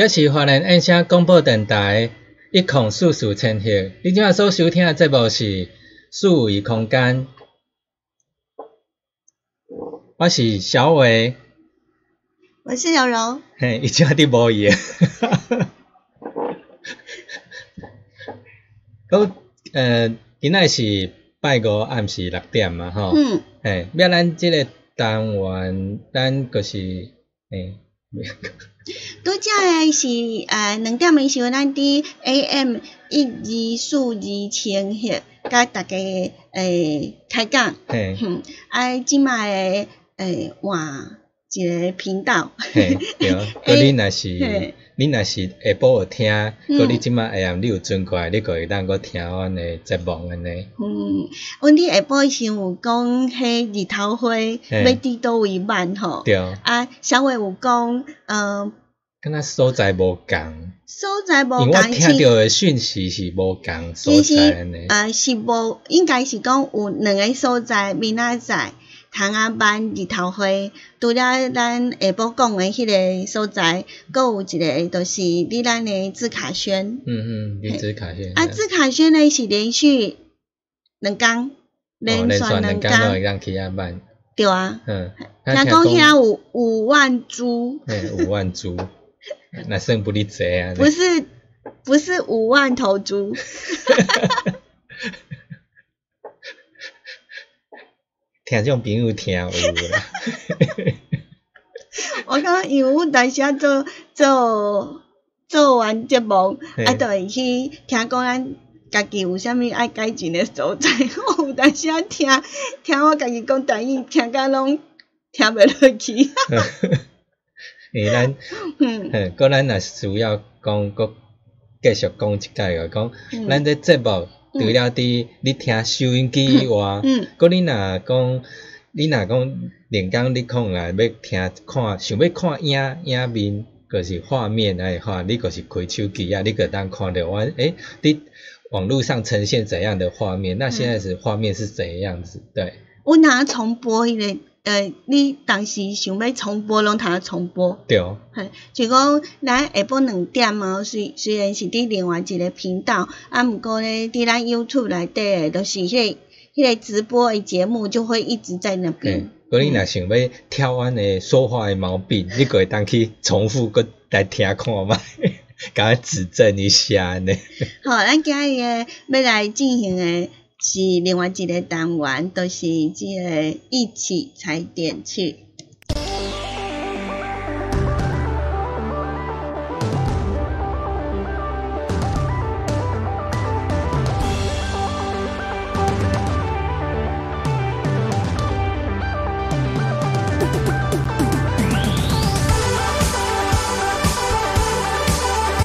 这是华人音声广播电台一孔四四千赫，你今仔所收听的节目是四维空间，我是小伟，我是小荣，嘿，伊今仔伫无伊，咁呃，今仔是拜五暗时六点嘛，吼，嗯，嘿，要咱即个单元，咱就是嘿。拄则诶是呃两点诶时候，咱伫 AM 一二四二千赫，甲大家诶开讲，嘿，哼，啊，即卖诶诶换一个频道，嘿，对，佮你若是你若是下晡有听，佮你即摆下暗你有转过来，你个会当佮听阮诶节目安尼。嗯，阮伫下晡时有讲迄日头花要伫倒位办吼，对，啊，小伟有讲，呃。敢若所在无共，所在无共，因为我听到诶讯息是无共所在安尼。呃，是无，应该是讲有两个所在，明仔载窗仔班日头花，除了咱下晡讲诶迄个所在，阁有一个就是你咱诶字卡轩。嗯嗯，你字卡轩。啊，字卡轩咧是连续两工，连续两工都会当去遐办。对啊。嗯。听讲遐有五万株。嘿，五万株。那算不离济啊！不是，不是五万头猪。听种朋友听有啦。我讲因为阮当时做做做完节目，啊，就会去听讲咱家己有啥物爱改进的所在。我有当时听听我家己讲台语，听甲拢听袂落去。诶，咱，嗯，个咱若需要讲，个继续讲一解个讲，咱这节目除了伫你听收音机以外，嗯个你若讲，你若讲连讲你可能要听看，想要看影影面，个是画面诶话，你个是开手机啊，你个当看着我，诶，你网络上呈现怎样的画面？那现在是画面是怎样子？对，我拿重播迄个。呃，你当时想要重播，拢通重播。对。嘿，就讲咱下晡两点哦，虽虽然是伫另外一个频道，啊，毋过咧，伫咱 YouTube 内底诶，都是迄个迄个直播诶节目，就会一直在那边。嗯。你若想要挑阮诶说话诶毛病，你可会当去重复搁来听看嘛，甲指正一下呢。好，咱今日诶要来进行诶。是另外一个单元都是这个一起踩点去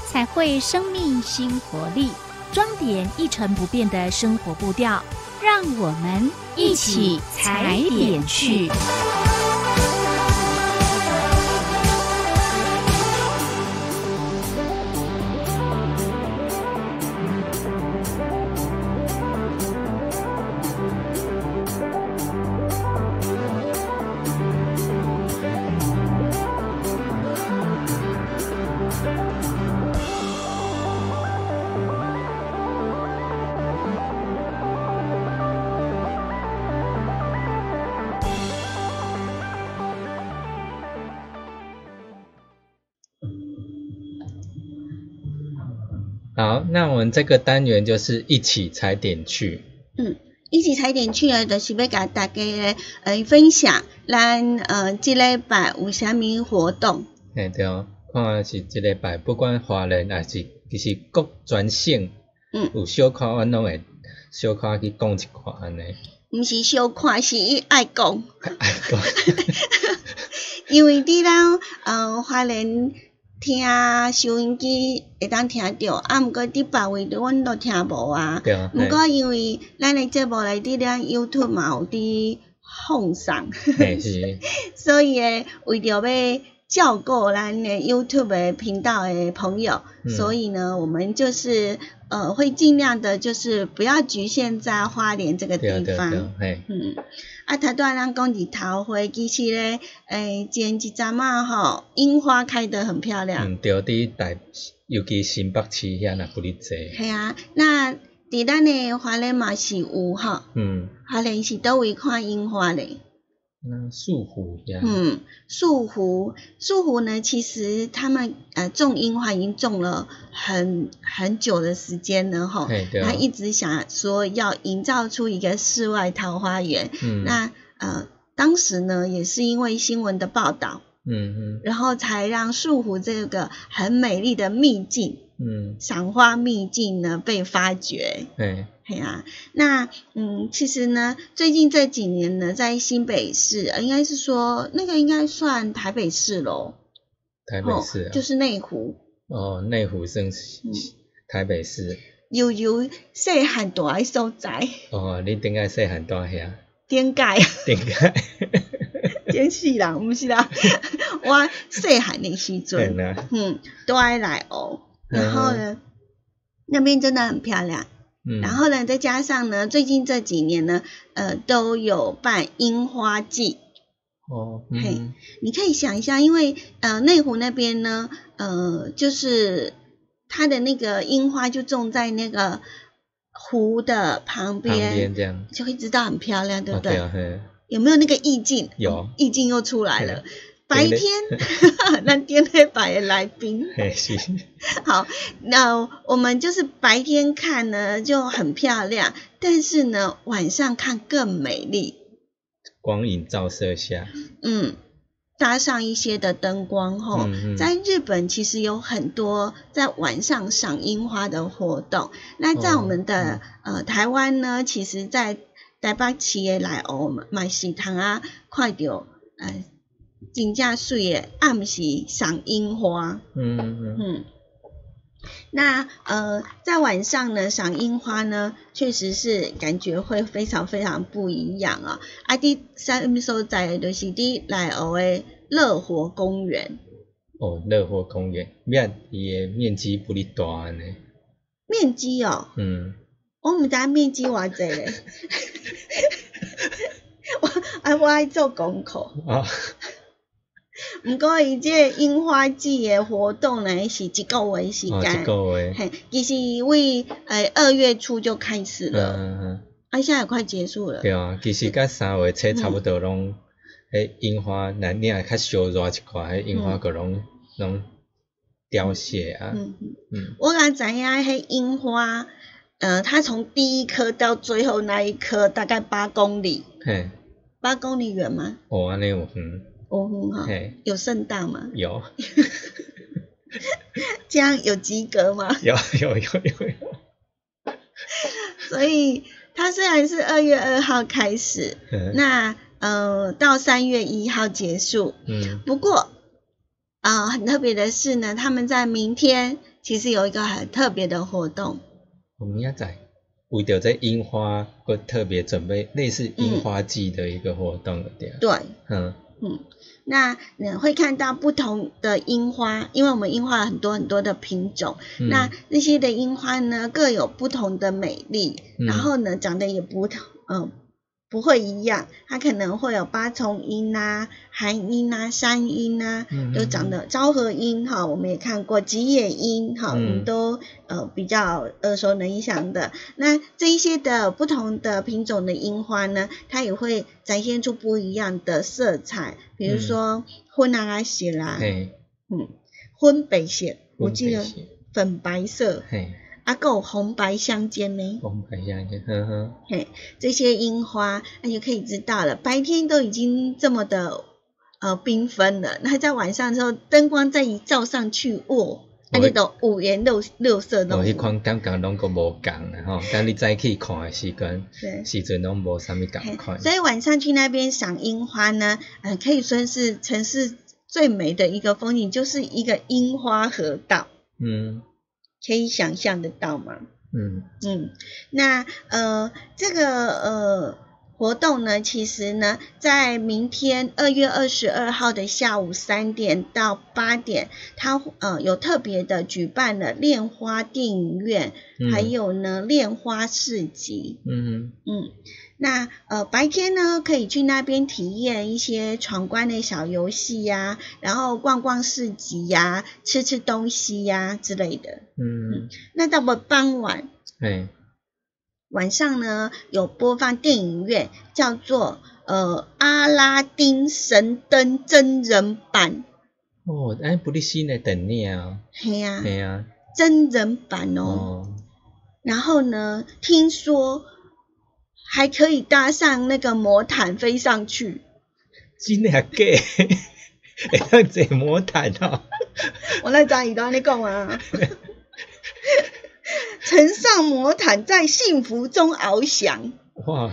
彩绘生命新活力。装点一成不变的生活步调，让我们一起踩点去。那我们这个单元就是一起踩点去。嗯，一起踩点去呢，就是要甲大家呃分享咱呃这礼拜有啥物活动。嘿对哦，看是这礼拜不管华人还是其实各全省，嗯，有小可阮拢会小可去讲一看安尼。毋是小看，是伊爱讲。爱讲。因为伫咱呃华人。听收音机会当听着，啊，毋过伫别位的阮都听无啊。对啊。毋过因为咱诶节目内底咱 YouTube 嘛有伫放送，是。所以诶，为着要照顾咱诶 YouTube 诶频道诶朋友，所以呢，我们就是呃会尽量的，就是不要局限在花莲这个地方。对嗯。啊，头拄仔咱讲日头花，其实咧，诶，前一阵仔吼，樱花开得很漂亮。嗯，对，伫大，尤其新北市遐若不哩济。系啊，那伫咱诶华莲嘛是有吼。嗯。华莲是倒位看樱花咧？那树湖呀，嗯，树湖，树湖呢，其实他们呃种樱花已经种了很很久的时间了哈，他一直想说要营造出一个世外桃花源，嗯，那呃当时呢也是因为新闻的报道，嗯嗯，然后才让树湖这个很美丽的秘境，嗯，赏花秘境呢被发掘，对。嘿啊，那嗯，其实呢，最近这几年呢，在新北市，应该是说那个应该算台北市喽。台北市啊就是内湖。哦，内湖是台北市。悠悠细汉大诶所在。哦，你顶个细汉大遐？顶界。顶界。真是啦，毋是啦，我细汉的时阵，嗯，都爱来哦。然后呢，那边真的很漂亮。然后呢，再加上呢，最近这几年呢，呃，都有办樱花季。哦，嘿，你可以想一下，因为呃，内湖那边呢，呃，就是它的那个樱花就种在那个湖的旁边，这样就会知道很漂亮，对不对？有没有那个意境？有，意境又出来了。白天 那天黑白的来宾，好，那我们就是白天看呢就很漂亮，但是呢晚上看更美丽，光影照射下，嗯，搭上一些的灯光后，在日本其实有很多在晚上赏樱花的活动，那在我们的呃台湾呢，其实在台北企业来哦买喜糖啊，快点，呃。真正水诶，暗时赏樱花。嗯嗯嗯。那呃，在晚上呢，赏樱花呢，确实是感觉会非常非常不一样啊。啊，第三所在就是伫来欧诶乐活公园。哦，乐活公园面伊诶面积不哩大呢。面积哦。嗯。我毋知面积偌济咧。我啊，我爱做功课。啊。毋过伊这樱花季诶活动呢，是一个月时间，一个月，嘿，其实为诶二月初就开始了，嗯嗯，啊，现在也快结束了。对啊，其实甲三月初差不多拢，迄樱花，那你也较烧热一寡，迄樱花个拢拢凋谢啊。嗯嗯，我敢知影迄樱花，呃，它从第一颗到最后那一颗大概八公里，嘿，八公里远吗？哦，安尼有远。哦，很好。有圣诞吗？有。这样有及格吗？有有有有有。所以它虽然是二月二号开始，那呃到三月一号结束。嗯。不过啊，很特别的是呢，他们在明天其实有一个很特别的活动。我们要在为着这樱花，会特别准备类似樱花季的一个活动的对。对，嗯嗯，那你会看到不同的樱花，因为我们樱花很多很多的品种，那那些的樱花呢各有不同的美丽，然后呢长得也不同，嗯。不会一样，它可能会有八重樱啊、寒樱啊、山樱啊，都长得昭和音哈，我们也看过吉野音哈，我们都呃比较耳熟能详的。那这一些的不同的品种的樱花呢，它也会展现出不一样的色彩，比如说昏蓝啊、雪啦，嗯，昏白雪，我记得粉白色。啊，够红白相间呢。红白相间，呵呵。嘿，这些樱花，那就可以知道了。白天都已经这么的呃缤纷了，那在晚上的时候，灯光再一照上去，哇，那你都五颜六六色都。哦，迄款感觉拢个无共啦吼，但你再去看的时间，时阵拢无啥物感快。所以晚上去那边赏樱花呢，嗯，可以说是城市最美的一个风景，就是一个樱花河道。嗯。可以想象得到吗？嗯嗯，那呃这个呃活动呢，其实呢，在明天二月二十二号的下午三点到八点，它呃有特别的举办了恋花电影院，还有呢恋花市集。嗯嗯。那呃白天呢，可以去那边体验一些闯关的小游戏呀，然后逛逛市集呀，吃吃东西呀之类的。嗯，那到了傍晚，哎，晚上呢有播放电影院，叫做呃阿拉丁神灯真人版。哦，哎，不是新的电影啊。系啊，系啊，真人版哦。然后呢，听说。还可以搭上那个魔毯飞上去，真的假？会当坐魔毯哦。我那张宇都你讲啊，乘上魔毯在幸福中翱翔。哇！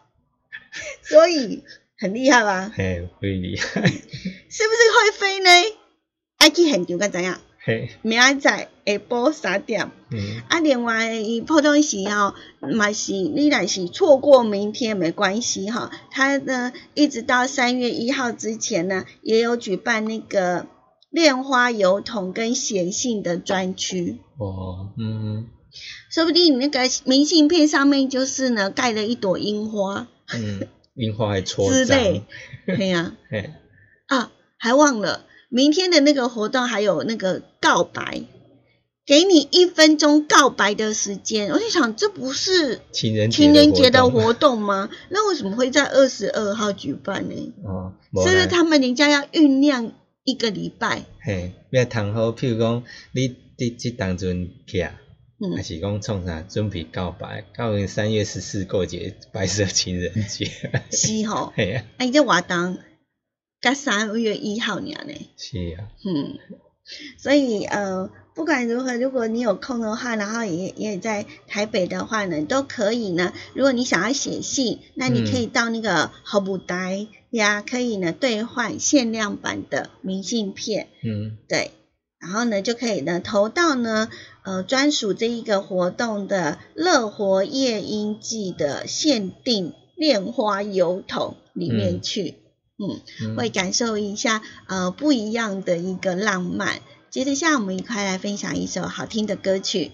所以很厉害吧？嘿，会厉害。是不是会飞呢？爱去现场该怎样？明仔载下晡三点，啊，另外伊普通时吼，嘛是你若是错过明天没关系哈，他呢一直到三月一号之前呢，也有举办那个恋花油桶跟写信的专区。哦，嗯，说不定你那个明信片上面就是呢盖了一朵樱花，嗯，樱花还戳之类，对呀，啊，还忘了。明天的那个活动还有那个告白，给你一分钟告白的时间。我就想，这不是情人情人节的活动吗？那为什么会在二十二号举办呢？哦，是不是他们人家要酝酿一个礼拜？嘿，要谈好，譬如讲，你你即当阵去啊，还是讲创啥准备告白？告完三月十四过节，白色情人节。是吼，哎呀，哎，这活动。在三月一号年呢，是啊，嗯，所以呃，不管如何，如果你有空的话，然后也也在台北的话呢，都可以呢。如果你想要写信，那你可以到那个好补袋呀，可以呢兑换限量版的明信片，嗯，对，然后呢就可以呢投到呢呃专属这一个活动的乐活夜莺季的限定恋花油桶里面去。嗯，会感受一下呃不一样的一个浪漫。接着下，我们一块来分享一首好听的歌曲。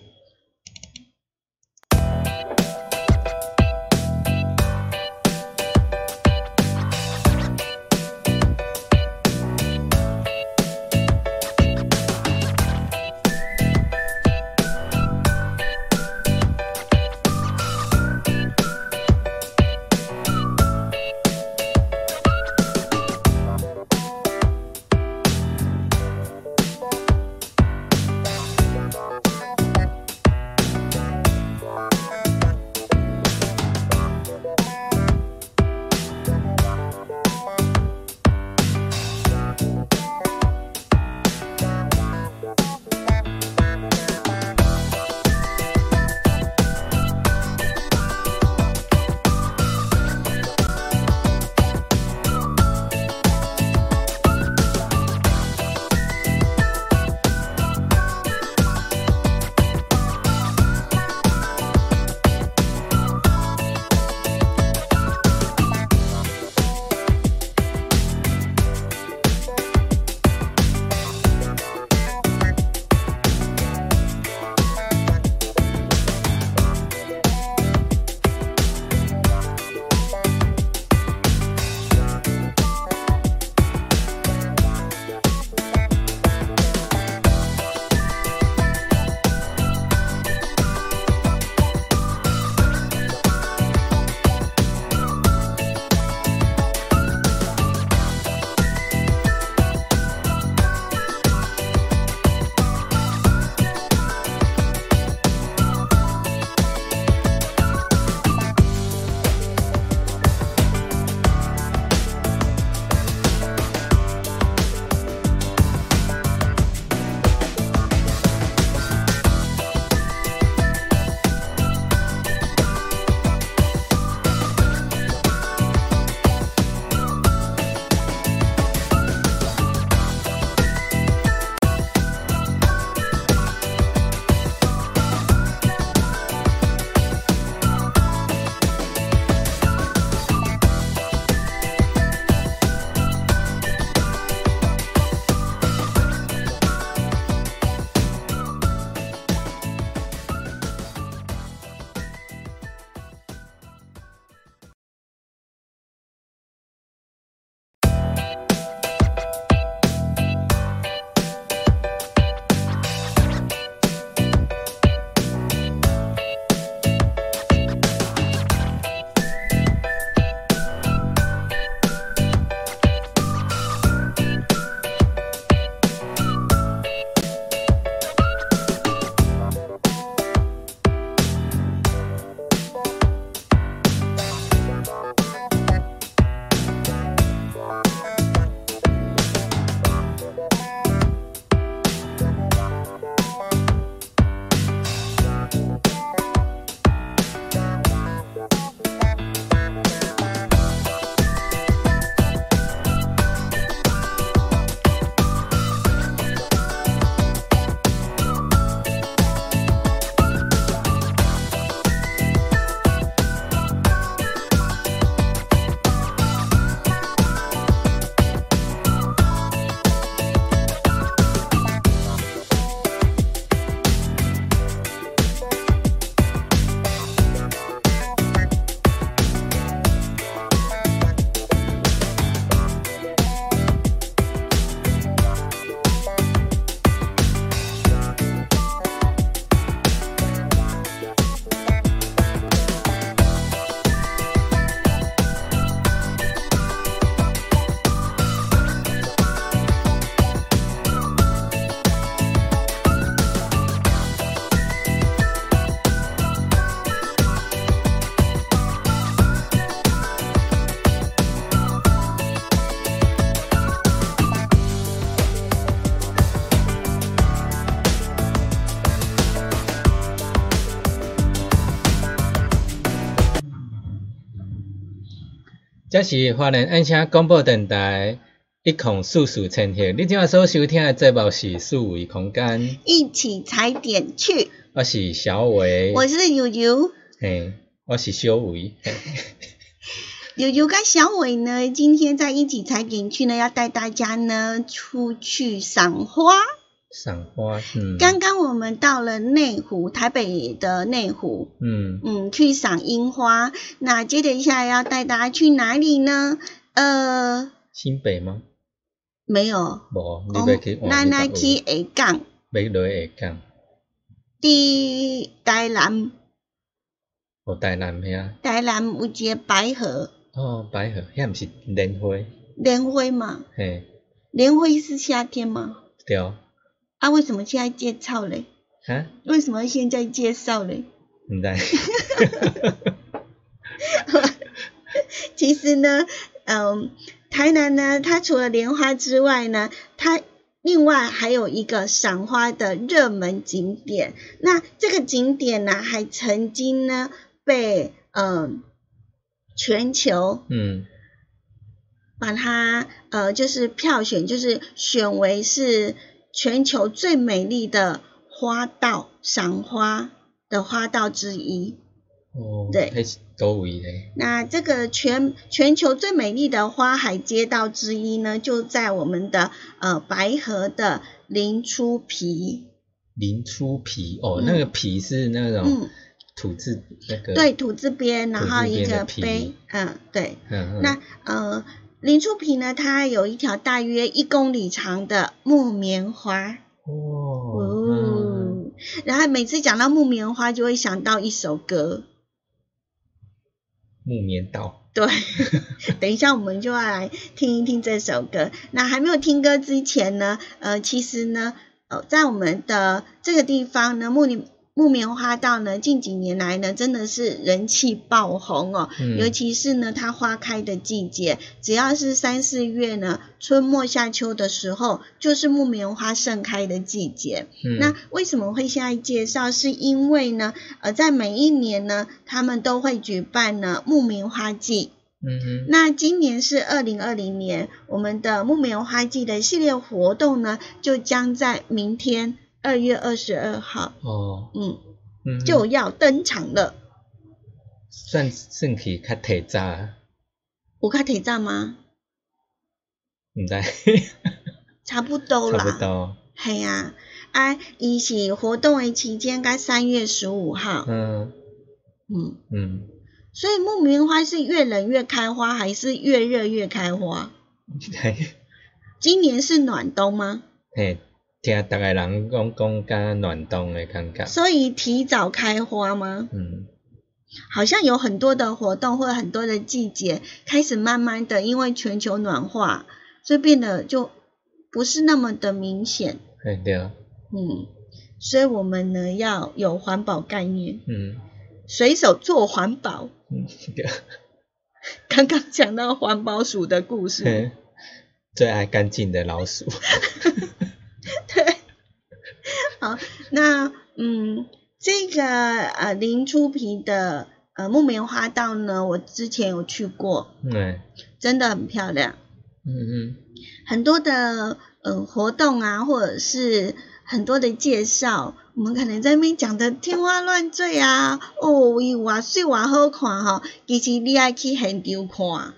这是华人音响广播电台一孔四四千赫，你今仔所收听的节目是数维空间，一起踩点去。我是小伟，我是悠悠，嘿，我是小伟。悠悠跟小伟呢，今天在一起踩点去呢，要带大家呢出去赏花。赏花，嗯。刚刚我们到了内湖，台北的内湖，嗯嗯，去赏樱花。那接着下来要带大家去哪里呢？呃，新北吗？没有。无，你要去。那那去下港。要落下港。伫台南。哦，台南遐。台南有一个白河。哦，白河，遐毋是莲花。莲花嘛。嘿。莲花是夏天吗？对。啊，为什么现在介绍嘞？啊？为什么现在介绍嘞？唔知。其实呢，嗯，台南呢，它除了莲花之外呢，它另外还有一个赏花的热门景点。那这个景点呢，还曾经呢被嗯全球嗯把它呃就是票选，就是选为是。全球最美丽的花道，赏花的花道之一。哦，对。那这个全全球最美丽的花海街道之一呢，就在我们的呃白河的林初皮。林初皮哦，那个皮是那种土字那个。对，土字边，然后一个碑，嗯，对。那呃。林出皮呢，它有一条大约一公里长的木棉花。哦。然后每次讲到木棉花，就会想到一首歌。木棉道。对。等一下，我们就要来听一听这首歌。那还没有听歌之前呢，呃，其实呢，呃，在我们的这个地方呢，木棉。木棉花道呢，近几年来呢，真的是人气爆红哦。嗯。尤其是呢，它花开的季节，只要是三四月呢，春末夏秋的时候，就是木棉花盛开的季节。嗯。那为什么会现在介绍？是因为呢，呃，在每一年呢，他们都会举办呢木棉花季。嗯哼。那今年是二零二零年，我们的木棉花季的系列活动呢，就将在明天。二月二十二号，哦，嗯，就要登场了。算算起较提早，有较提早吗？唔知，差不多啦。差不多。系啊，啊，伊是活动诶期间，该三月十五号。嗯。嗯嗯。所以木棉花是越冷越开花，还是越热越开花？今年是暖冬吗？嘿。听大概人讲讲加暖冬的感觉，所以提早开花吗？嗯，好像有很多的活动或者很多的季节开始慢慢的，因为全球暖化，所以变得就不是那么的明显。对啊。嗯，所以我们呢要有环保概念。嗯。随手做环保。嗯，对。刚刚讲到环保鼠的故事。最爱干净的老鼠。对，好，那嗯，这个呃林出皮的呃木棉花道呢，我之前有去过，对，真的很漂亮，嗯嗯，很多的呃活动啊，或者是很多的介绍，我们可能在那边讲的天花乱坠啊，哦，伊哇水哇好看哈，其实你爱去现场看，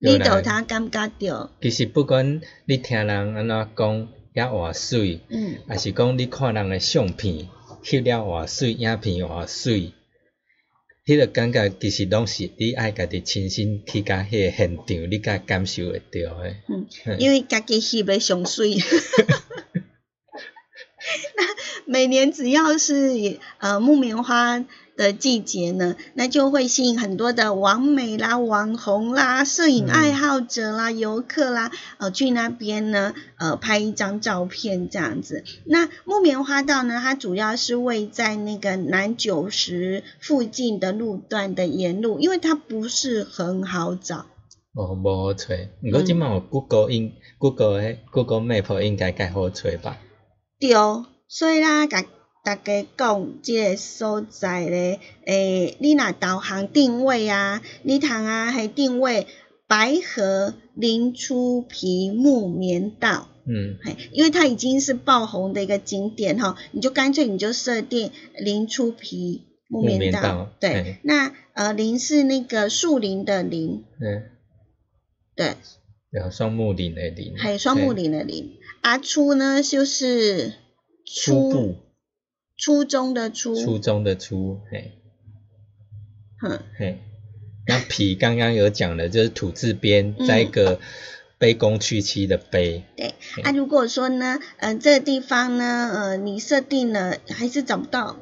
你都他感觉到，其实不管你听人安怎讲。也偌水，嗯，还是讲你看人诶相片，翕了偌水，影片偌水，迄个感觉其实拢是你爱家己亲身去甲迄个现场，你甲感受会到诶。嗯，因为家己翕诶上水。那每年只要是呃木棉花。的季节呢，那就会吸引很多的网美啦、网红啦、摄影爱好者啦、游客啦，呃，去那边呢，呃，拍一张照片这样子。那木棉花道呢，它主要是位在那个南九十附近的路段的沿路，因为它不是很好找。哦，无好找，不过即满有 Google 应 Google 诶 Google Map 应该较好找吧？对，所以啦，甲。大家讲即个所在咧，诶，你若导航定位啊，你通啊，系定位白河林出皮木棉道。嗯，嘿，因为它已经是爆红的一个景点哈，你就干脆你就设定林出皮木棉道。对，那呃林是那个树林的林。嗯，对。有双木林的林。还有双木林的林。啊，初呢就是初步，初中的初。初中的初，嘿。哼，嘿。那皮刚刚有讲的，就是土字边，再一个卑躬屈膝的卑。对，啊，如果说呢，嗯，这个地方呢，呃，你设定了还是找不到，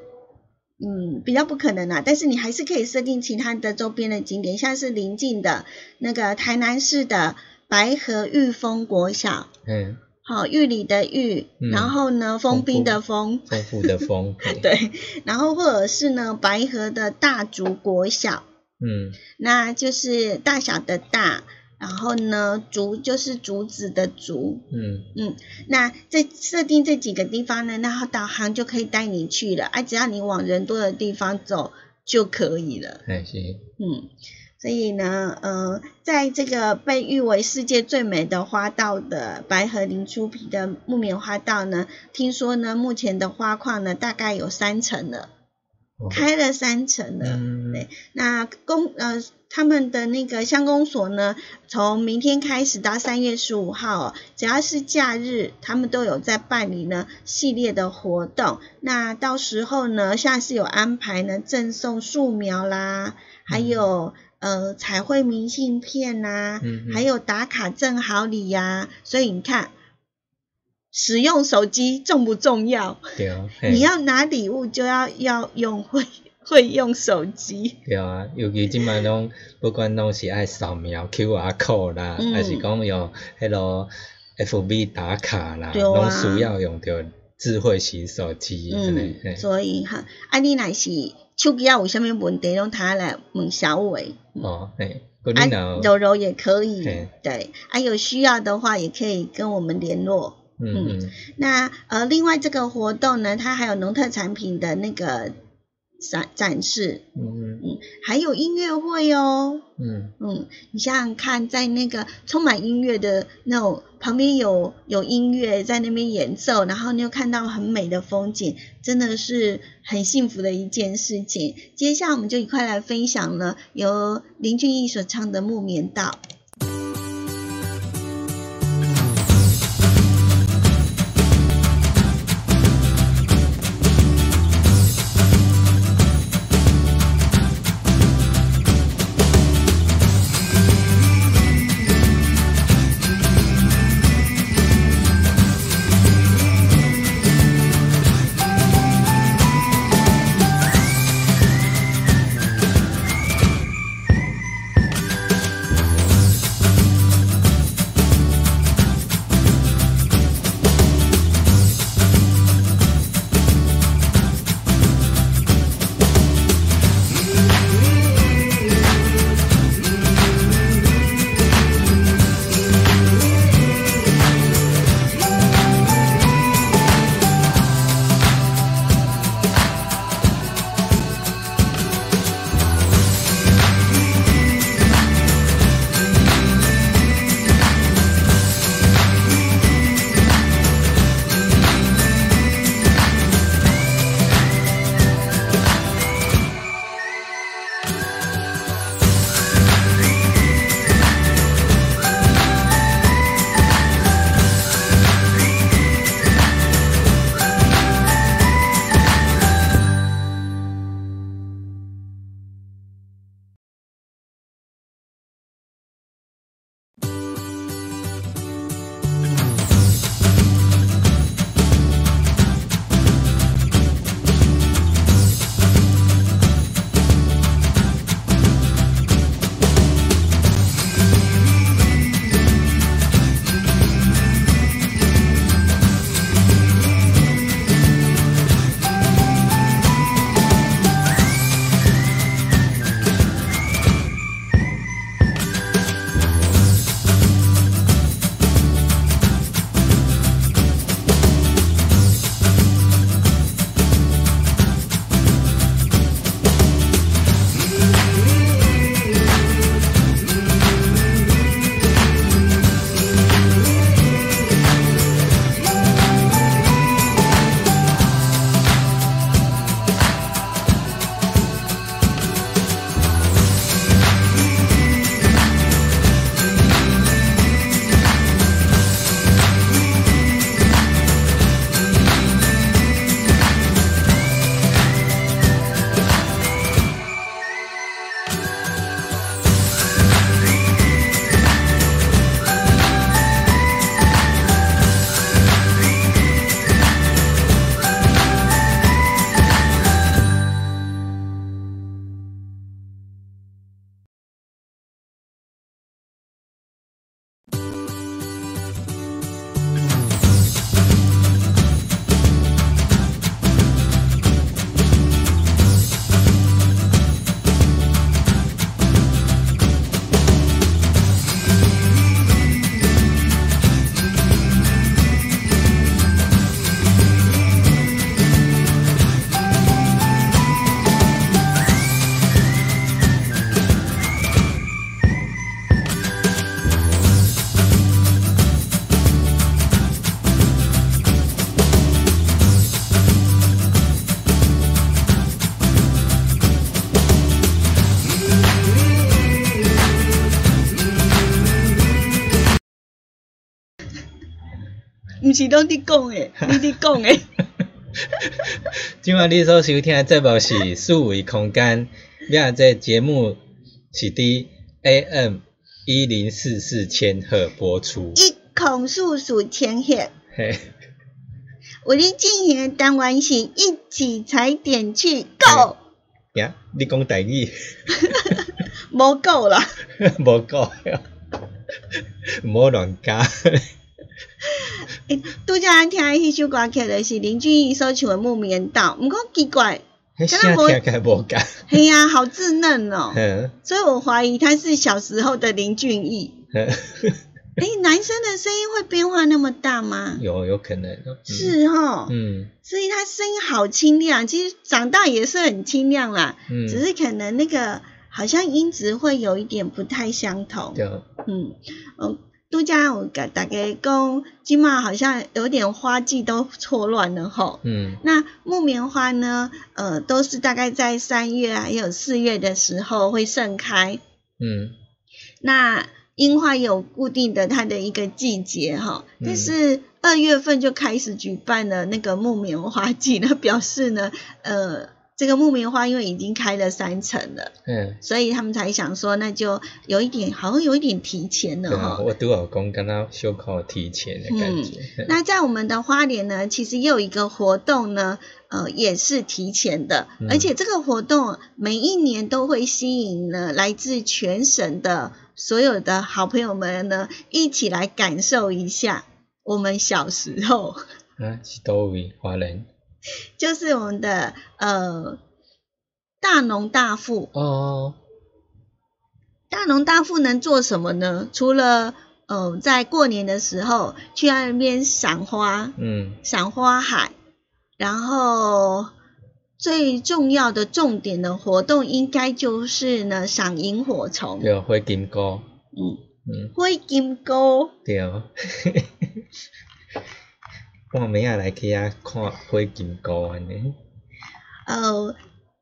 嗯，比较不可能啊。但是你还是可以设定其他的周边的景点，像是临近的那个台南市的白河玉峰国小。嗯。好，玉里的玉，然后呢，封冰的封，丰富的丰。对，然后或者是呢，白河的大竹国小。嗯，那就是大小的大，然后呢，竹就是竹子的竹。嗯嗯，那这设定这几个地方呢，然后导航就可以带你去了，啊，只要你往人多的地方走就可以了。哎，行。嗯，所以呢，呃，在这个被誉为世界最美的花道的白河林出皮的木棉花道呢，听说呢，目前的花况呢，大概有三成了。开了三层了，对，那公呃他们的那个乡公所呢，从明天开始到三月十五号，只要是假日，他们都有在办理呢系列的活动。那到时候呢，像是有安排呢赠送树苗啦，还有呃彩绘明信片呐，还有打卡赠好礼呀。所以你看。使用手机重不重要？对啊，你要拿礼物就要要用会会用手机。对啊，尤其即摆拢不管拢是爱扫描 QR code 啦，还是讲用迄落 FB 打卡啦，拢需要用着智慧型手机。嗯，所以哈，啊你若是手机啊有啥物问题，拢他来问小伟。哦，嘿，啊柔柔也可以，对，啊有需要的话也可以跟我们联络。嗯，那呃，另外这个活动呢，它还有农特产品的那个展展示，嗯嗯，还有音乐会哦，嗯嗯，你想想看，在那个充满音乐的那种旁边有有音乐在那边演奏，然后你又看到很美的风景，真的是很幸福的一件事情。接下来我们就一块来分享了由林俊逸所唱的《木棉道》。是拢你讲诶，你伫讲诶。今晚你所收听的节目是数维空间，呀，这节目是伫 AM 一零四四千赫播出。一孔数数千赫。嘿。为你进行的单元是一起踩点去 Go。呀，你讲台语。无够啦。无够。好乱加。诶，拄则咱听迄首歌曲的是林俊逸所唱的《木棉道》，毋过奇怪，敢若无听起来无共。嘿呀，好稚嫩哦。所以我怀疑他是小时候的林俊逸。哎，男生的声音会变化那么大吗？有，有可能。是哈。嗯。所以他声音好清亮，其实长大也是很清亮啦。嗯。只是可能那个好像音质会有一点不太相同。对。嗯。嗯。杜家，我大大概讲，今嘛好像有点花季都错乱了哈。嗯。那木棉花呢？呃，都是大概在三月还有四月的时候会盛开。嗯。那樱花有固定的它的一个季节哈，但是二月份就开始举办了那个木棉花季，那表示呢，呃。这个木棉花因为已经开了三层了，嗯，所以他们才想说，那就有一点，好像有一点提前了哈。我都有讲跟他修考提前的感觉。那在我们的花莲呢，其实也有一个活动呢，呃，也是提前的，而且这个活动每一年都会吸引了来自全省的所有的好朋友们呢，一起来感受一下我们小时候。啊，是多位华人。就是我们的呃大农大富。哦，大农大富能做什么呢？除了呃在过年的时候去那边赏花，嗯，赏花海，然后最重要的重点的活动应该就是呢赏萤火虫，对，灰金菇，嗯嗯，灰金菇，对。我明仔来去遐看火金菇安尼。呃，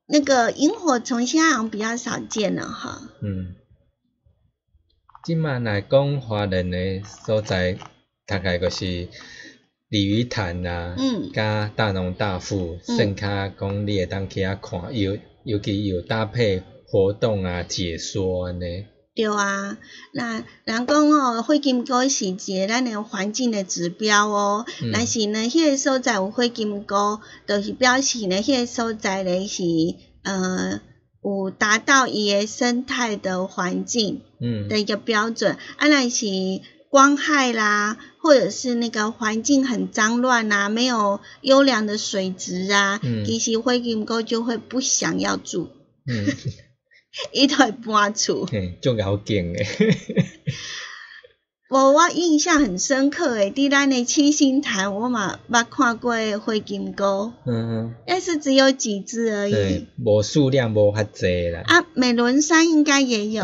那个萤火虫现在好像比较少见了哈。嗯。即马来讲华人诶所在，大概就是鲤鱼潭啊，嗯，加大农大富，甚卡讲你会当去遐看，尤尤其有搭配活动啊、解说安尼。对啊，那人讲哦，火金菇是一个咱的环境的指标哦。但是呢，迄个所在有火金菇，就是表示呢，迄个所在咧是呃有达到伊个生态的环境的一个标准。啊，那是光害啦，或者是那个环境很脏乱啊，没有优良的水质啊，其实火金菇就会不想要住。伊都会搬厝，足要紧诶。我 我印象很深刻诶，伫咱诶七星潭，我嘛捌看过灰金菇，嗯，但是只有几只而已，无数量无遐济啦。啊，美仑山应该也有，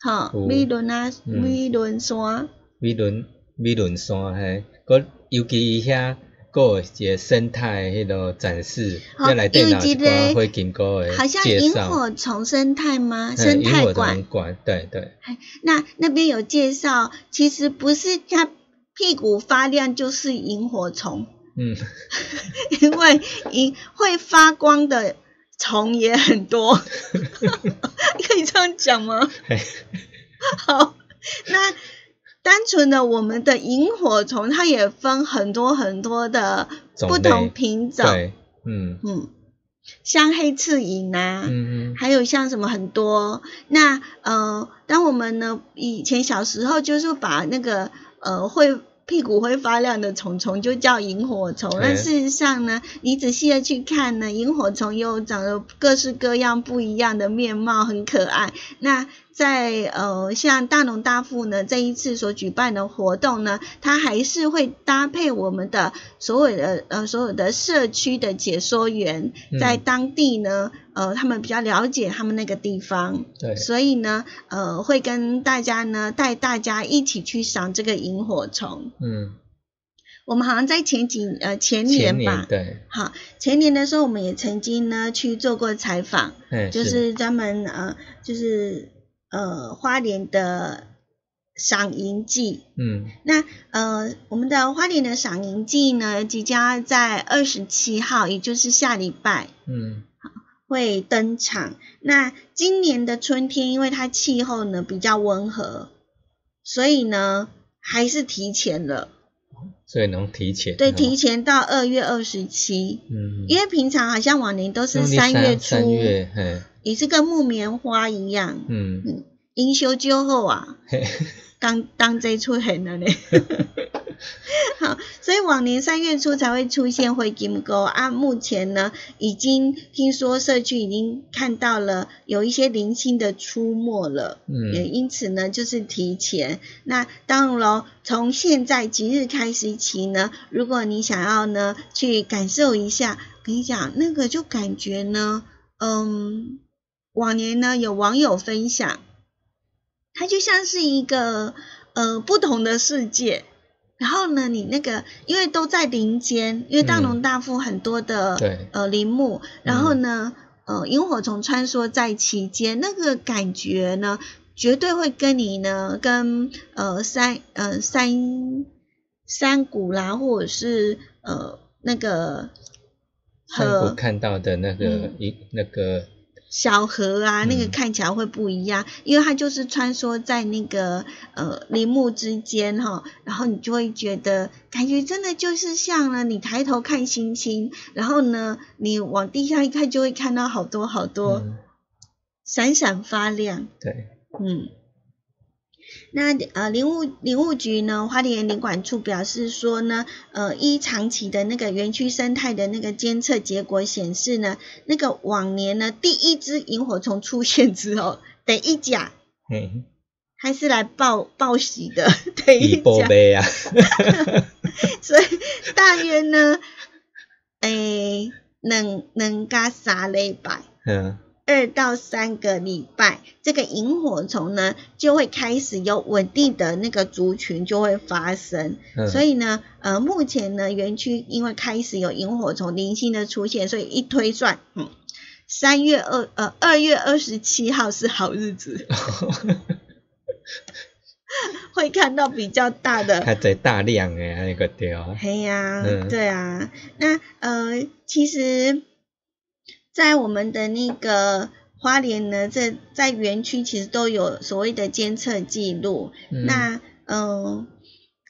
好，美仑啊，美仑山，美仑美仑山嘿，佮尤其伊遐。个一个生态迄个展示，要来电脑馆会经过诶好像萤火虫生态吗？生态馆，对对。那那边有介绍，其实不是它屁股发亮就是萤火虫。嗯。因为萤会发光的虫也很多。可以这样讲吗？好，那。单纯的我们的萤火虫，它也分很多很多的不同品种，嗯嗯，像黑刺萤啊，嗯嗯，还有像什么很多。那呃，当我们呢以前小时候就是把那个呃会屁股会发亮的虫虫就叫萤火虫，但事实上呢，你仔细的去看呢，萤火虫又长得各式各样不一样的面貌，很可爱。那在呃，像大农大富呢，这一次所举办的活动呢，它还是会搭配我们的所有的呃所有的社区的解说员，在当地呢，呃，他们比较了解他们那个地方，对，所以呢，呃，会跟大家呢带大家一起去赏这个萤火虫。嗯，我们好像在前几呃前年吧，对，好，前年的时候我们也曾经呢去做过采访，就是。专门呃就是。呃，花莲的赏银季。嗯，那呃，我们的花莲的赏银季呢，即将在二十七号，也就是下礼拜，嗯，会登场。那今年的春天，因为它气候呢比较温和，所以呢还是提前了。所以能提前。对，提前到二月二十七。嗯，因为平常好像往年都是三月初，三月，嗯，也是跟木棉花一样。嗯嗯，营修之后啊，当当这出现了呢。好，所以往年三月初才会出现灰金钩啊。目前呢，已经听说社区已经看到了有一些零星的出没了，嗯，也因此呢，就是提前。那当然喽，从现在即日开始起呢，如果你想要呢去感受一下，跟你讲那个就感觉呢，嗯，往年呢有网友分享，它就像是一个呃不同的世界。然后呢，你那个因为都在林间，因为大农大富很多的、对呃林木，然后呢，呃萤火虫穿梭在其间，那个感觉呢，绝对会跟你呢跟呃山呃山山谷啦，或者是呃那个山谷看到的那个一、那个。小河啊，那个看起来会不一样，因为它就是穿梭在那个呃林木之间哈，然后你就会觉得感觉真的就是像呢，你抬头看星星，然后呢，你往地下一看就会看到好多好多闪闪发亮。对，嗯。那呃，林务林务局呢，花莲林管处表示说呢，呃，依长期的那个园区生态的那个监测结果显示呢，那个往年呢，第一只萤火虫出现之后，第一甲，嗯，还是来报报喜的，第一甲，啊，所以大约呢，诶，两两加三礼拜，嗯。二到三个礼拜，这个萤火虫呢就会开始有稳定的那个族群就会发生，嗯、所以呢，呃，目前呢园区因为开始有萤火虫零星的出现，所以一推算，嗯，三月二呃二月二十七号是好日子，会看到比较大的，还在大量诶那个雕，嘿呀、啊，嗯、对啊，那呃其实。在我们的那个花莲呢，这在园区其实都有所谓的监测记录。嗯、那嗯、呃，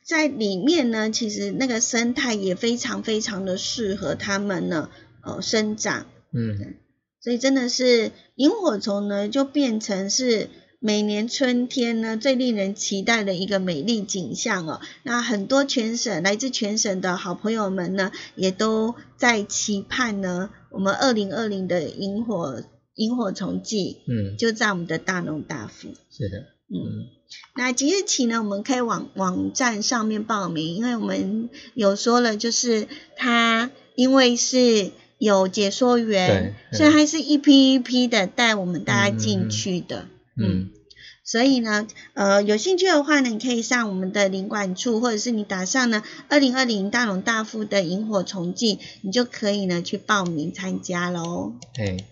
在里面呢，其实那个生态也非常非常的适合它们呢，呃，生长。嗯，所以真的是萤火虫呢，就变成是每年春天呢最令人期待的一个美丽景象哦。那很多全省来自全省的好朋友们呢，也都在期盼呢。我们二零二零的萤火萤火虫季，嗯，就在我们的大农大富。是的，嗯，那即日起呢，我们可以网网站上面报名，因为我们有说了，就是他因为是有解说员，所以还是一批一批的带我们大家进去的，嗯。嗯所以呢，呃，有兴趣的话呢，你可以上我们的领馆处，或者是你打上呢二零二零大龙大富的萤火虫记，你就可以呢去报名参加喽。对。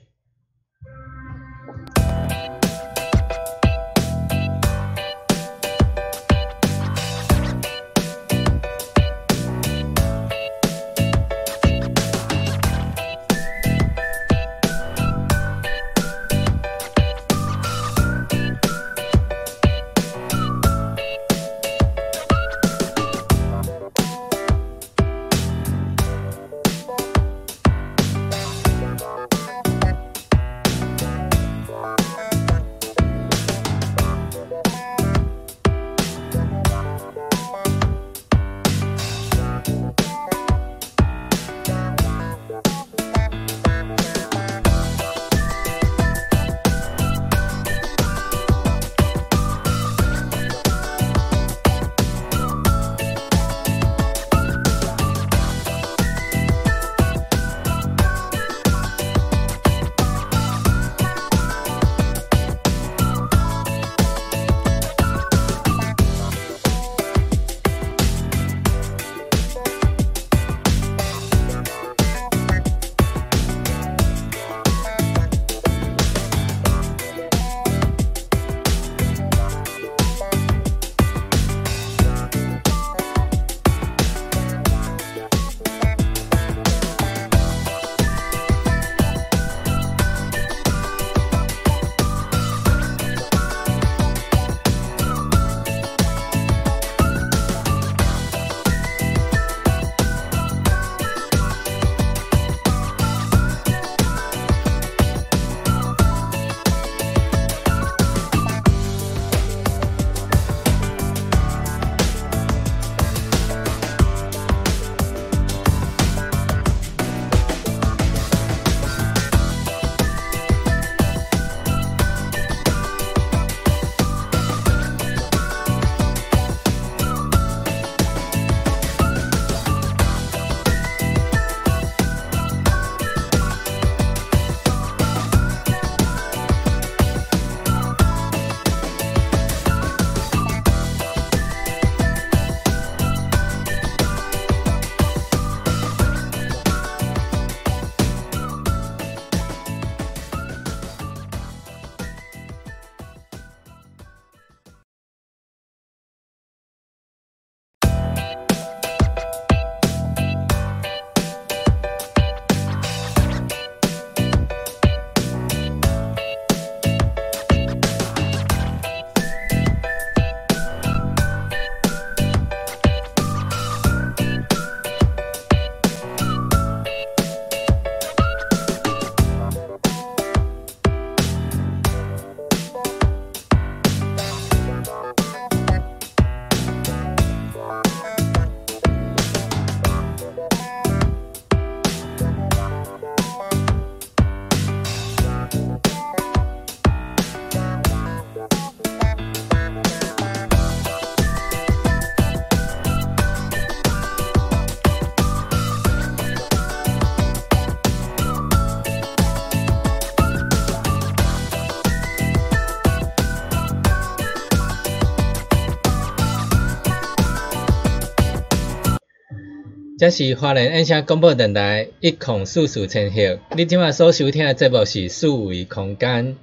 这是华人音响广播电台一孔四四千赫，你今晚所收听的节目是四维空间，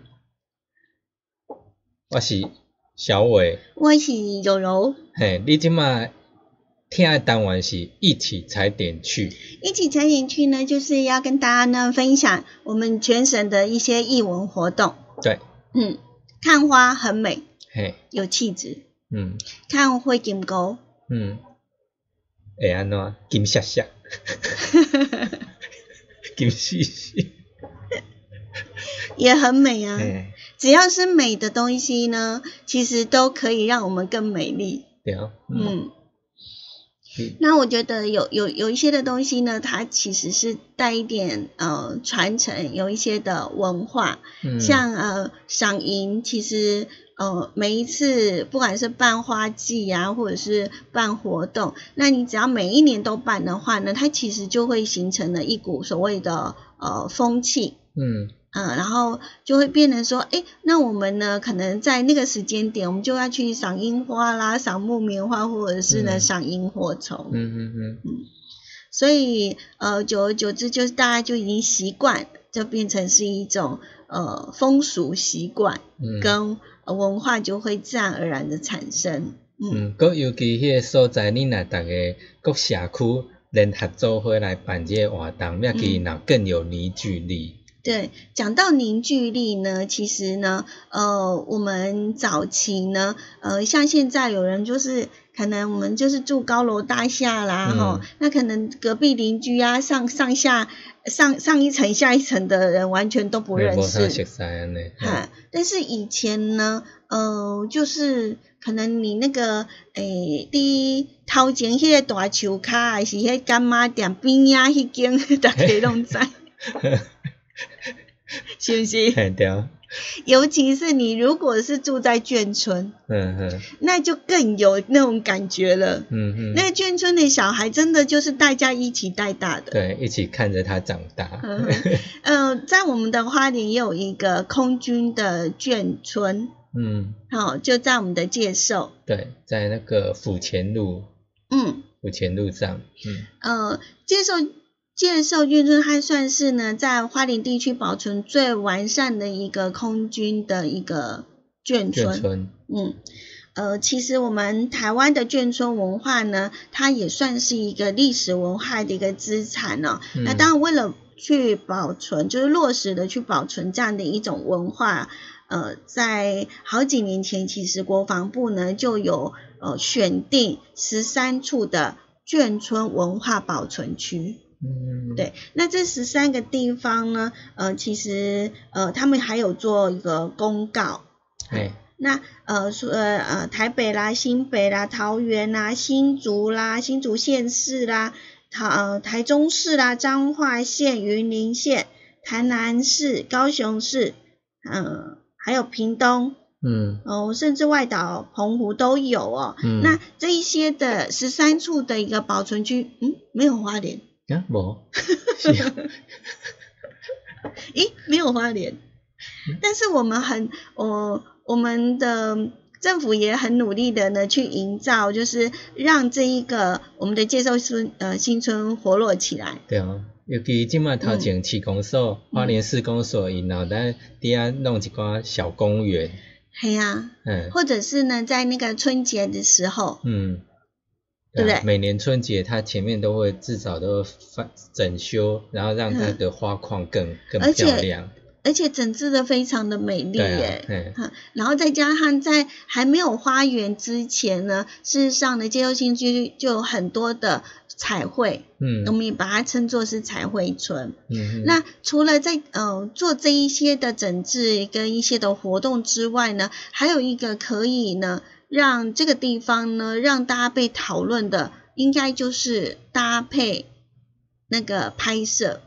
我是小伟，我是柔柔。嘿，你今晚听的单元是一起踩点去，一起踩点去呢，就是要跟大家呢分享我们全省的一些艺文活动。对，嗯，看花很美，嘿，有气质，嗯，看灰金钩，嗯，会安怎？金闪闪，金细细，也很美啊。嘿，只要是美的东西呢，其实都可以让我们更美丽。对啊，嗯，嗯，嗯。那我觉得有有有一些的东西呢，它其实是带一点呃传承，有一些的文化，嗯。像呃赏银，其实呃每一次不管是办花季啊，或者是办活动，那你只要每一年都办的话呢，它其实就会形成了一股所谓的呃风气。嗯嗯，然后就会变成说，哎，那我们呢，可能在那个时间点，我们就要去赏樱花啦，赏木棉花，或者是呢嗯赏萤火虫。嗯嗯嗯，所以，呃，久而久之，就是大家就已经习惯，就变成是一种呃风俗习惯，嗯跟呃文化就会自然而然的产生。嗯，嗯，尤其迄个所在，你若逐个各社区联合做伙来办这个活动，要其若更有凝聚力。对，讲到凝聚力呢，其实呢，呃，我们早期呢，呃，像现在有人就是可能我们就是住高楼大厦啦，嗯、那可能隔壁邻居啊，上上下上上一层下一层的人完全都不认识，悉安尼。哈，但是以前呢，呃，就是可能你那个诶，你头前迄个大树卡，还是迄干妈店边啊迄间，大家拢知，是不是？嘿对，嗯尤其是你如果是住在眷村，嗯嗯那就更有那种感觉了。嗯嗯，那眷村的小孩真的就是大家一起带大的。对，一起看着他长大。嗯呃，在我们的花莲也有一个空军的眷村，嗯，好、就在我们的介寿。对，在那个府前路，嗯，府前路上，嗯呃，介寿介寿眷村，它算是呢在花莲地区保存最完善的一个空军的一个眷村。眷村，嗯，呃，其实我们台湾的眷村文化呢，它也算是一个历史文化的一个资产哦。嗯那当然，为了去保存，就是落实的去保存这样的一种文化，呃，在好几年前，其实国防部呢就有呃选定十三处的眷村文化保存区。嗯，对，那这十三个地方呢，呃，其实呃，他们还有做一个公告，哎，那呃说呃呃台北啦、新北啦、桃园啦、新竹啦、新竹县市啦、台呃台中市啦、彰化县、云林县、台南市、高雄市，嗯、还有屏东嗯。哦，甚至外岛澎湖都有哦。嗯，那这一些的十三处的一个保存区，嗯，没有花莲，啊无，是啊。诶，没有花莲，但是我们很，我我们的政府也很努力的呢，去营造，就是让这一个我们的介绍村呃新村活络起来。对啊，尤其今麦头前七公所、花莲市公所，然后咱底下弄一个小公园，嘿呀、嗯。或者是呢，在那个春节的时候，嗯，对不对啊每年春节它前面都会至少都会翻整修，然后让它的花况更更漂亮。而且整治的非常的美丽耶，。嗯哈，然后再加上在还没有花园之前呢，事实上呢，介寿新区就有很多的彩绘，嗯我们也把它称作是彩绘村。嗯，那除了在呃做这一些的整治跟一些的活动之外呢，还有一个可以呢让这个地方呢让大家被讨论的，应该就是搭配那个拍摄。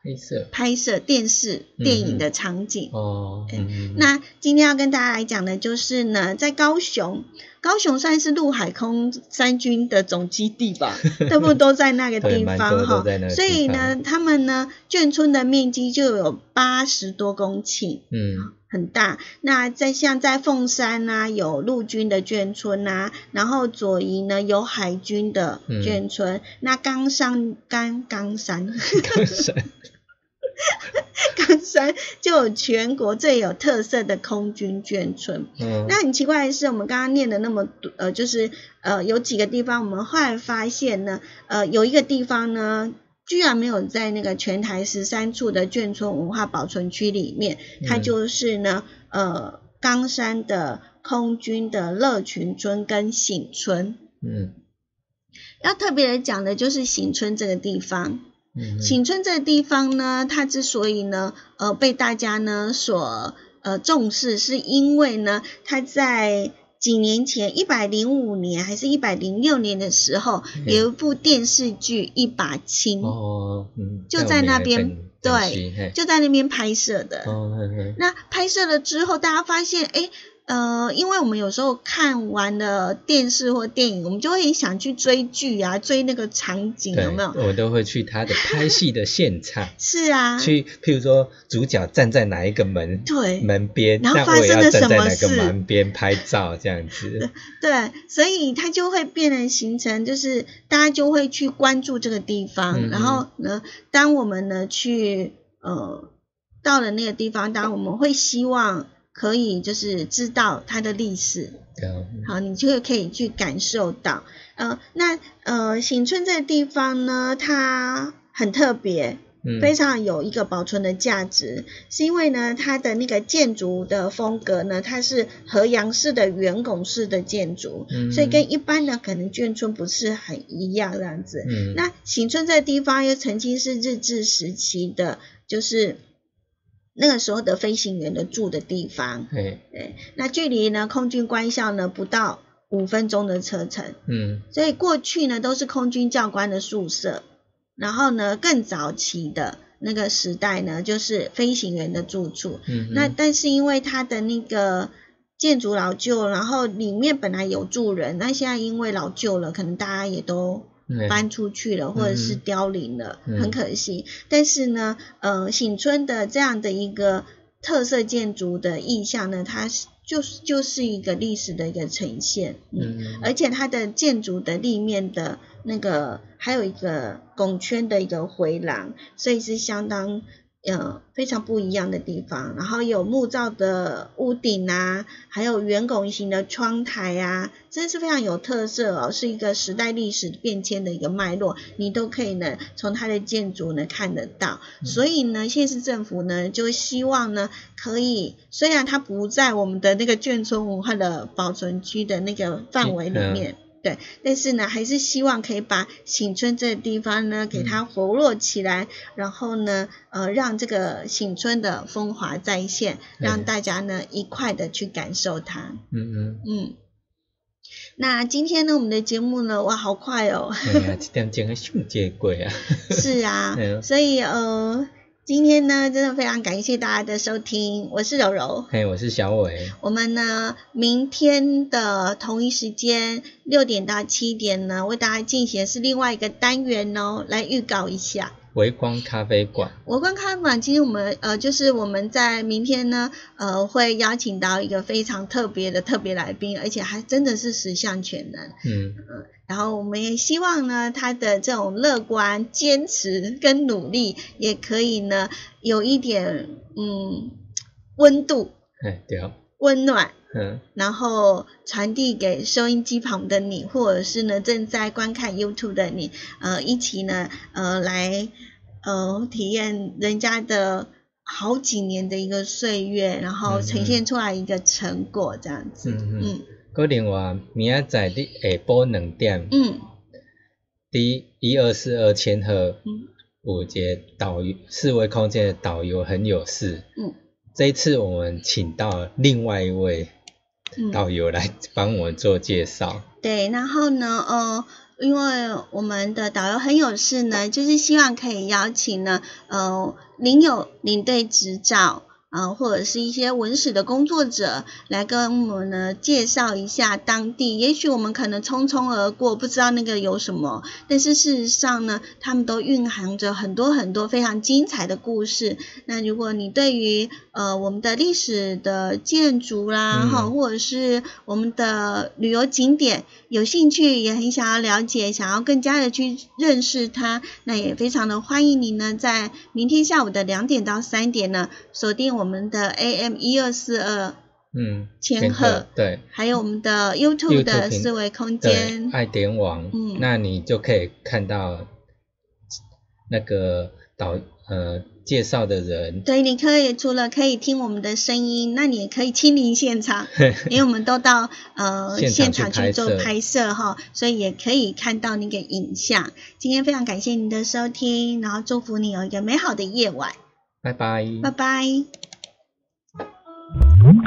拍摄。拍摄电视电影的场景。哦，嗯嗯那今天要跟大家来讲的就是呢，在高雄，高雄算是陆海空三军的总基地吧，都不都在那个地方哈。所以呢，他们呢眷村的面积就有八十多公顷，嗯很大。那在像在凤山呐，有陆军的眷村呐，然后左营呢有海军的眷村，那冈山冈冈山冈山。冈山就有全国最有特色的空军眷村。嗯，那很奇怪的是，我们刚刚念的那么多，呃，就是呃有几个地方，我们后来发现呢，呃，有一个地方呢，居然没有在那个全台十三处的眷村文化保存区里面，它就是呢，呃，冈山的空军的乐群村跟醒村。嗯，要特别的讲的就是醒村这个地方。嗯醒村这个地方呢，它之所以呢，呃，被大家呢所呃重视，是因为呢，它在几年前，一百零五年还是一百零六年的时候，有一部电视剧《一把青》，哦，嗯，就在那边，对，就在那边拍摄的。哦，那拍摄了之后，大家发现，哎。呃，因为我们有时候看完了电视或电影，我们就会想去追剧啊，追那个场景，有没有？我都会去他的 拍戏的现场。是啊。去，譬如说主角站在哪一个门对门边，然后发生了什么事？门边拍照这样子。对，所以它就会变成形成，就是大家就会去关注这个地方，然后呢，当我们呢去呃到了那个地方，当然我们会希望。可以就是知道它的历史，好，你就可以去感受到。呃，那呃，醒村这个地方呢，它很特别，非常有一个保存的价值，是因为呢，它的那个建筑的风格呢，它是河阳式的圆拱式的建筑，所以跟一般的可能眷村不是很一样这样子。那醒村这个地方又曾经是日治时期的，就是。那个时候的飞行员的住的地方，对，那距离呢空军官校呢不到五分钟的车程，嗯，所以过去呢都是空军教官的宿舍，然后呢更早期的那个时代呢就是飞行员的住处，嗯，那但是因为它的那个建筑老旧，然后里面本来有住人，那现在因为老旧了，可能大家也都。搬出去了，或者是凋零了，很可惜。但是呢，呃，醒村的这样的一个特色建筑的意象呢，它是就是就是一个历史的一个呈现，嗯，而且它的建筑的立面的那个还有一个拱圈的一个回廊，所以是相当。呃，非常不一样的地方，然后有木造的屋顶啊，还有圆拱形的窗台啊，真是非常有特色哦，是一个时代历史变迁的一个脉络，你都可以呢从它的建筑呢看得到。所以呢，县市政府呢就希望呢可以，虽然它不在我们的那个眷村文化的保存区的那个范围里面。对，但是呢，还是希望可以把醒村这个地方呢，给它活络起来，然后呢，呃，让这个醒村的风华再现，让大家呢一块的去感受它。嗯嗯嗯。那今天呢，我们的节目呢，哇，好快哦！哎呀，这点钟还上节过啊。是啊，所以呃。今天呢，真的非常感谢大家的收听，我是柔柔，嘿，我是小伟。我们呢，明天的同一时间六点到七点呢，为大家进行是另外一个单元哦，来预告一下。微光咖啡馆，微光咖啡馆，其实我们呃，就是我们在明天呢，呃，会邀请到一个非常特别的特别来宾，而且还真的是十项全能。嗯嗯，然后我们也希望呢，他的这种乐观、坚持跟努力，也可以呢，有一点嗯温度。哎，对哦。温暖。嗯。然后传递给收音机旁的你，或者是呢正在观看 YouTube 的你，呃，一起呢，呃，来。呃，体验人家的好几年的一个岁月，然后呈现出来一个成果，这样子。嗯嗯。个另外，明仔载的下晡两点，嗯，第一二四二千赫，嗯，五节导游四维空间的导游很有事。嗯。这一次我们请到另外一位导游来帮我们做介绍。对，然后呢，呃。因为我们的导游很有事呢，就是希望可以邀请呢，呃，领有领队执照，啊，或者是一些文史的工作者来跟我们呢介绍一下当地。也许我们可能匆匆而过，不知道那个有什么，但是事实上呢，他们都蕴含着很多很多非常精彩的故事。那如果你对于呃我们的历史的建筑啦，哈，或者是我们的旅游景点有兴趣，也很想要了解，想要更加的去认识它，那也非常的欢迎你呢，在明天下午的两点到三点呢，锁定我们的 AM 一二四二，嗯，千鹤，对，还有我们的 YouTube 的思维空间，爱点网，嗯，那你就可以看到那个导，呃。介绍的人，对，你可以除了可以听我们的声音，那你也可以亲临现场，因为我们都到呃现场去做拍摄哈，所以也可以看到那个影像。今天非常感谢您的收听，然后祝福你有一个美好的夜晚，拜拜，拜拜。Mm-hmm.